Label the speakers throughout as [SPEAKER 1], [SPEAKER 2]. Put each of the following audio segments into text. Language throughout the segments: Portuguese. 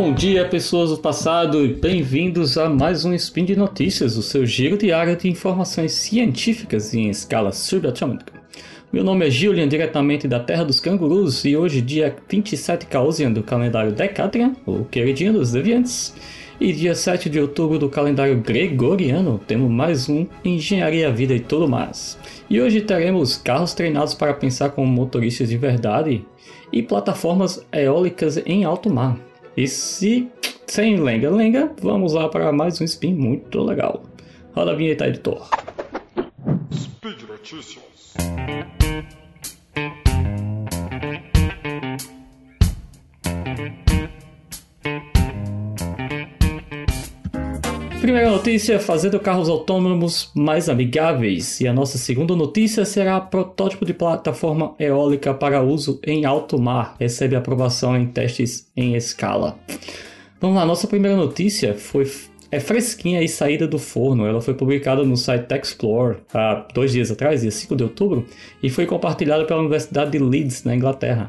[SPEAKER 1] bom dia, pessoas do passado, e bem-vindos a mais um Spin de Notícias, o seu giro diário de informações científicas em escala subatômica. Meu nome é Julian, diretamente da Terra dos Cangurus, e hoje, dia 27 Causian do calendário Decatrian, o queridinho dos deviantes, e dia 7 de outubro do calendário Gregoriano, temos mais um Engenharia, Vida e tudo mais. E hoje teremos carros treinados para pensar como motoristas de verdade e plataformas eólicas em alto mar. E se sem lenga-lenga, vamos lá para mais um spin muito legal. Roda a vinheta, editor. Speed Notícias. Primeira notícia: fazendo carros autônomos mais amigáveis. E a nossa segunda notícia será protótipo de plataforma eólica para uso em alto mar. Recebe aprovação em testes em escala. Vamos lá, nossa primeira notícia foi é fresquinha e saída do forno. Ela foi publicada no site Explore há dois dias atrás, dia 5 de outubro, e foi compartilhada pela Universidade de Leeds, na Inglaterra.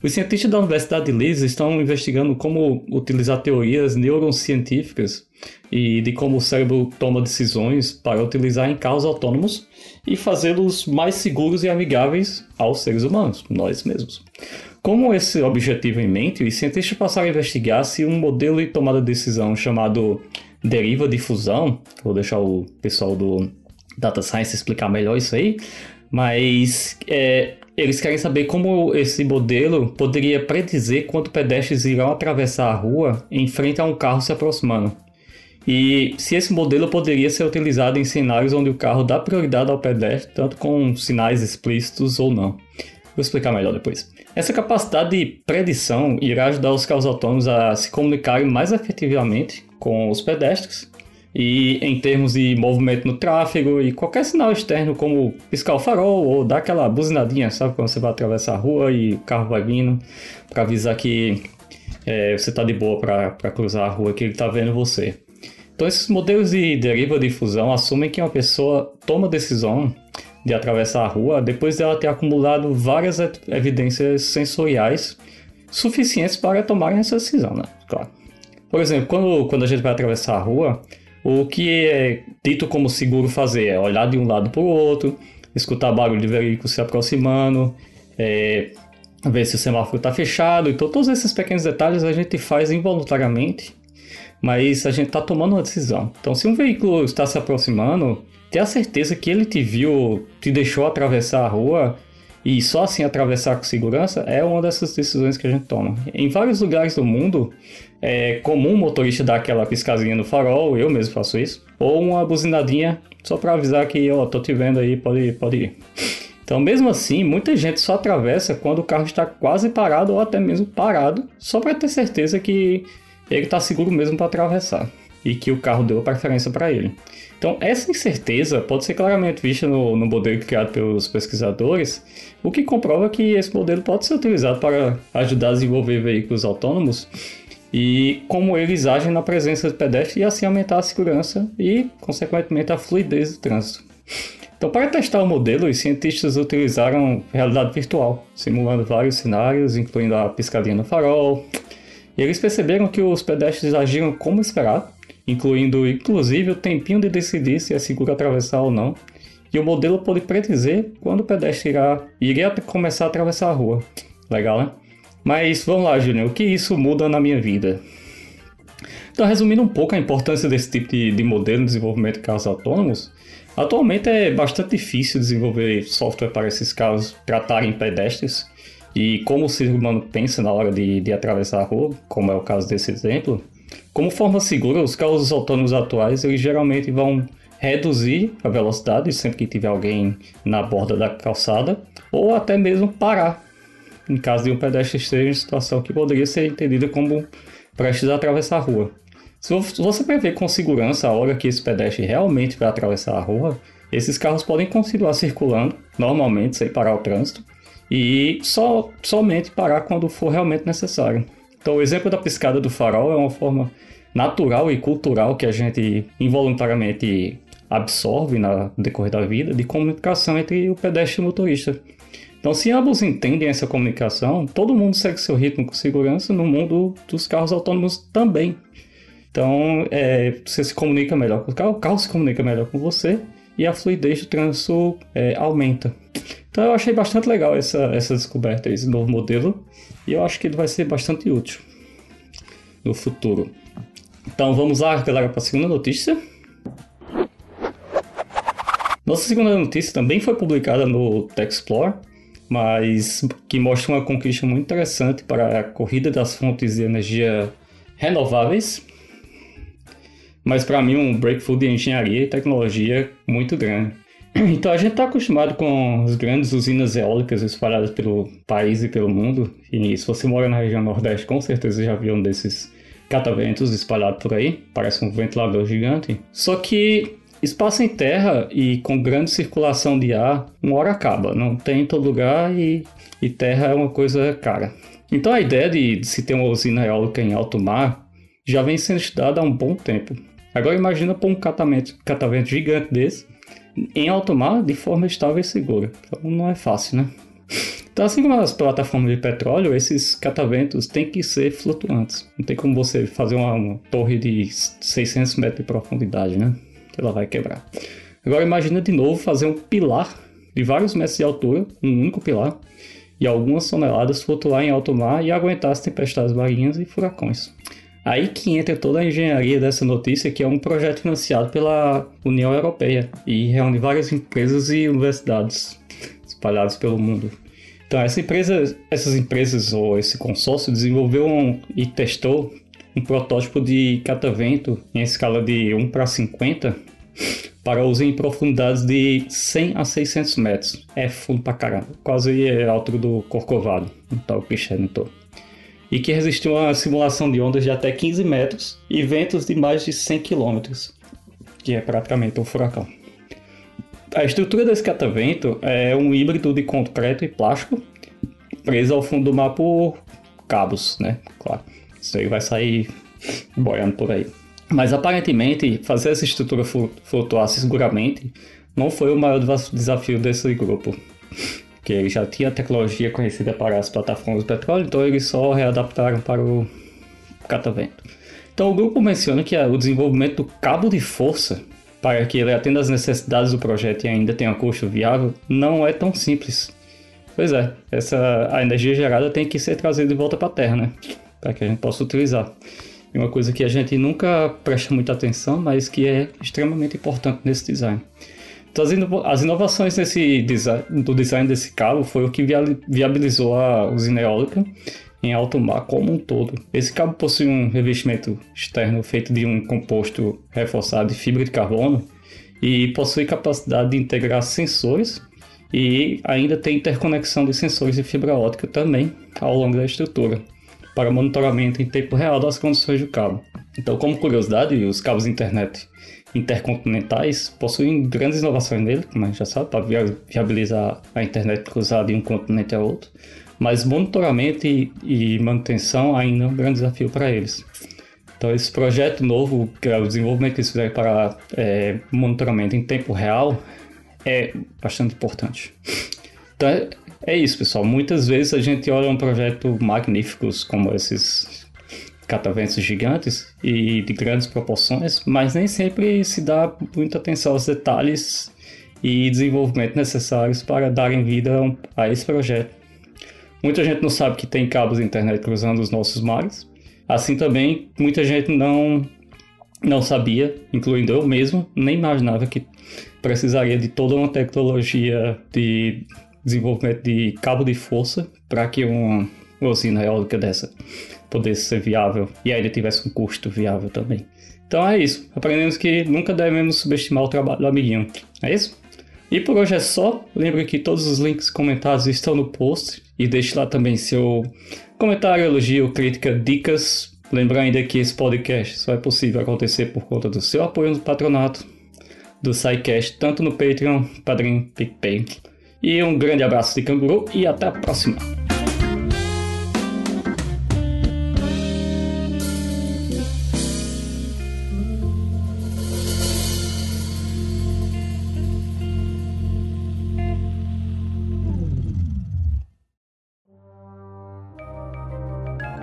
[SPEAKER 1] Os cientistas da Universidade de Leeds estão investigando como utilizar teorias neurocientíficas e de como o cérebro toma decisões para utilizar em carros autônomos e fazê-los mais seguros e amigáveis aos seres humanos, nós mesmos. Com esse objetivo em mente, os cientistas passaram a investigar se um modelo de tomada de decisão chamado deriva de fusão, vou deixar o pessoal do Data Science explicar melhor isso aí, mas é, eles querem saber como esse modelo poderia predizer quando pedestres irão atravessar a rua em frente a um carro se aproximando. E se esse modelo poderia ser utilizado em cenários onde o carro dá prioridade ao pedestre, tanto com sinais explícitos ou não. Vou explicar melhor depois. Essa capacidade de predição irá ajudar os carros autônomos a se comunicarem mais efetivamente com os pedestres e em termos de movimento no tráfego e qualquer sinal externo, como piscar o farol ou dar aquela buzinadinha, sabe? Quando você vai atravessar a rua e o carro vai vindo, para avisar que é, você está de boa para cruzar a rua, que ele está vendo você. Então, esses modelos de deriva de fusão assumem que uma pessoa toma decisão de atravessar a rua depois dela ter acumulado várias evidências sensoriais suficientes para tomarem essa decisão, né? Claro. Por exemplo, quando, quando a gente vai atravessar a rua, o que é dito como seguro fazer é olhar de um lado para o outro, escutar barulho de veículo se aproximando, é, ver se o semáforo está fechado. Então, todos esses pequenos detalhes a gente faz involuntariamente, mas a gente está tomando uma decisão. Então, se um veículo está se aproximando, ter a certeza que ele te viu, te deixou atravessar a rua e só assim atravessar com segurança é uma dessas decisões que a gente toma. Em vários lugares do mundo, é comum o motorista dar aquela piscazinha no farol, eu mesmo faço isso, ou uma buzinadinha só para avisar que, ó, tô te vendo aí, pode, pode ir. Então, mesmo assim, muita gente só atravessa quando o carro está quase parado ou até mesmo parado, só para ter certeza que ele está seguro mesmo para atravessar e que o carro deu preferência para ele. Então, essa incerteza pode ser claramente vista no, no modelo criado pelos pesquisadores, o que comprova que esse modelo pode ser utilizado para ajudar a desenvolver veículos autônomos e como eles agem na presença de pedestres e assim aumentar a segurança e, consequentemente, a fluidez do trânsito. Então, para testar o modelo, os cientistas utilizaram realidade virtual, simulando vários cenários, incluindo a piscadinha no farol. E eles perceberam que os pedestres agiram como esperado, incluindo inclusive o tempinho de decidir se é seguro atravessar ou não. E o modelo pode predizer quando o pedestre irá, iria começar a atravessar a rua. Legal, né? Mas vamos lá, Júnior, o que isso muda na minha vida? Então, resumindo um pouco a importância desse tipo de, de modelo de desenvolvimento de carros autônomos, atualmente é bastante difícil desenvolver software para esses carros tratarem pedestres e como o ser humano pensa na hora de, de atravessar a rua, como é o caso desse exemplo. Como forma segura, os carros autônomos atuais eles geralmente vão reduzir a velocidade sempre que tiver alguém na borda da calçada, ou até mesmo parar em caso de um pedestre esteja em situação que poderia ser entendida como prestes a atravessar a rua. Se você prever com segurança a hora que esse pedestre realmente vai atravessar a rua, esses carros podem continuar circulando normalmente sem parar o trânsito e só somente parar quando for realmente necessário. Então, o exemplo da piscada do farol é uma forma natural e cultural que a gente involuntariamente absorve no decorrer da vida de comunicação entre o pedestre e o motorista. Então, se ambos entendem essa comunicação, todo mundo segue seu ritmo com segurança no mundo dos carros autônomos também. Então, é, você se comunica melhor com o carro, o carro se comunica melhor com você e a fluidez do trânsito é, aumenta. Então, eu achei bastante legal essa, essa descoberta, esse novo modelo, e eu acho que ele vai ser bastante útil no futuro. Então, vamos lá, galera, para a segunda notícia. Nossa segunda notícia também foi publicada no Tech Explorer mas que mostra uma conquista muito interessante para a corrida das fontes de energia renováveis. Mas para mim um breakthrough de engenharia e tecnologia muito grande. Então a gente está acostumado com as grandes usinas eólicas espalhadas pelo país e pelo mundo. E se você mora na região Nordeste, com certeza já viu um desses cataventos espalhados por aí. Parece um ventilador gigante. Só que Espaço em terra e com grande circulação de ar, uma hora acaba. Não tem em todo lugar e, e terra é uma coisa cara. Então a ideia de, de se ter uma usina eólica em alto mar já vem sendo estudada há um bom tempo. Agora imagina pôr um catavento, catavento gigante desse em alto mar de forma estável e segura. Então não é fácil, né? Então, assim como as plataformas de petróleo, esses cataventos têm que ser flutuantes. Não tem como você fazer uma, uma torre de 600 metros de profundidade, né? ela vai quebrar. Agora imagina de novo fazer um pilar de vários metros de altura, um único pilar, e algumas toneladas flutuar em alto mar e aguentar as tempestades marinhas e furacões. Aí que entra toda a engenharia dessa notícia, que é um projeto financiado pela União Europeia e reúne várias empresas e universidades espalhadas pelo mundo. Então, essa empresa, essas empresas ou esse consórcio desenvolveu um, e testou um protótipo de catavento em escala de 1 para 50 para uso em profundidades de 100 a 600 metros. É fundo pra caramba, quase a altura do Corcovado, no tal Cristiano E que resistiu a uma simulação de ondas de até 15 metros e ventos de mais de 100 km, que é praticamente um furacão. A estrutura desse catavento é um híbrido de concreto e plástico preso ao fundo do mar por cabos, né? Claro. Isso aí vai sair boiando por aí. Mas aparentemente, fazer essa estrutura flutuar seguramente não foi o maior desafio desse grupo. Que ele já tinha tecnologia conhecida para as plataformas de petróleo, então eles só readaptaram para o catavento. Então o grupo menciona que o desenvolvimento do cabo de força para que ele atenda às necessidades do projeto e ainda tenha um custo viável não é tão simples. Pois é, essa, a energia gerada tem que ser trazida de volta para a Terra, né? para que a gente possa utilizar. É uma coisa que a gente nunca presta muita atenção, mas que é extremamente importante nesse design. Então, as inovações nesse design, do design desse cabo foi o que viabilizou a usina eólica em alto mar como um todo. Esse cabo possui um revestimento externo feito de um composto reforçado de fibra de carbono e possui capacidade de integrar sensores e ainda tem interconexão de sensores de fibra ótica também ao longo da estrutura para monitoramento em tempo real das condições do cabo. Então, como curiosidade, os cabos internet intercontinentais possuem grandes inovações nele, como a gente já sabe, para viabilizar a internet cruzada de um continente a outro, mas monitoramento e, e manutenção ainda é um grande desafio para eles. Então, esse projeto novo, que é o desenvolvimento que eles fizeram para é, monitoramento em tempo real, é bastante importante. Então, é, é isso, pessoal. Muitas vezes a gente olha um projeto magníficos como esses cataventos gigantes e de grandes proporções, mas nem sempre se dá muita atenção aos detalhes e desenvolvimento necessários para darem vida a esse projeto. Muita gente não sabe que tem cabos de internet cruzando os nossos mares. Assim também, muita gente não não sabia, incluindo eu mesmo, nem imaginava que precisaria de toda uma tecnologia de desenvolvimento de cabo de força para que uma usina eólica dessa pudesse ser viável e ainda tivesse um custo viável também. Então é isso. Aprendemos que nunca devemos subestimar o trabalho do amiguinho. É isso? E por hoje é só. Lembre que todos os links comentados estão no post e deixe lá também seu comentário, elogio, crítica, dicas. Lembra ainda que esse podcast só é possível acontecer por conta do seu apoio no patronato do SciCast, tanto no Patreon, Padrim, PicPay e um grande abraço de canguru e até a próxima.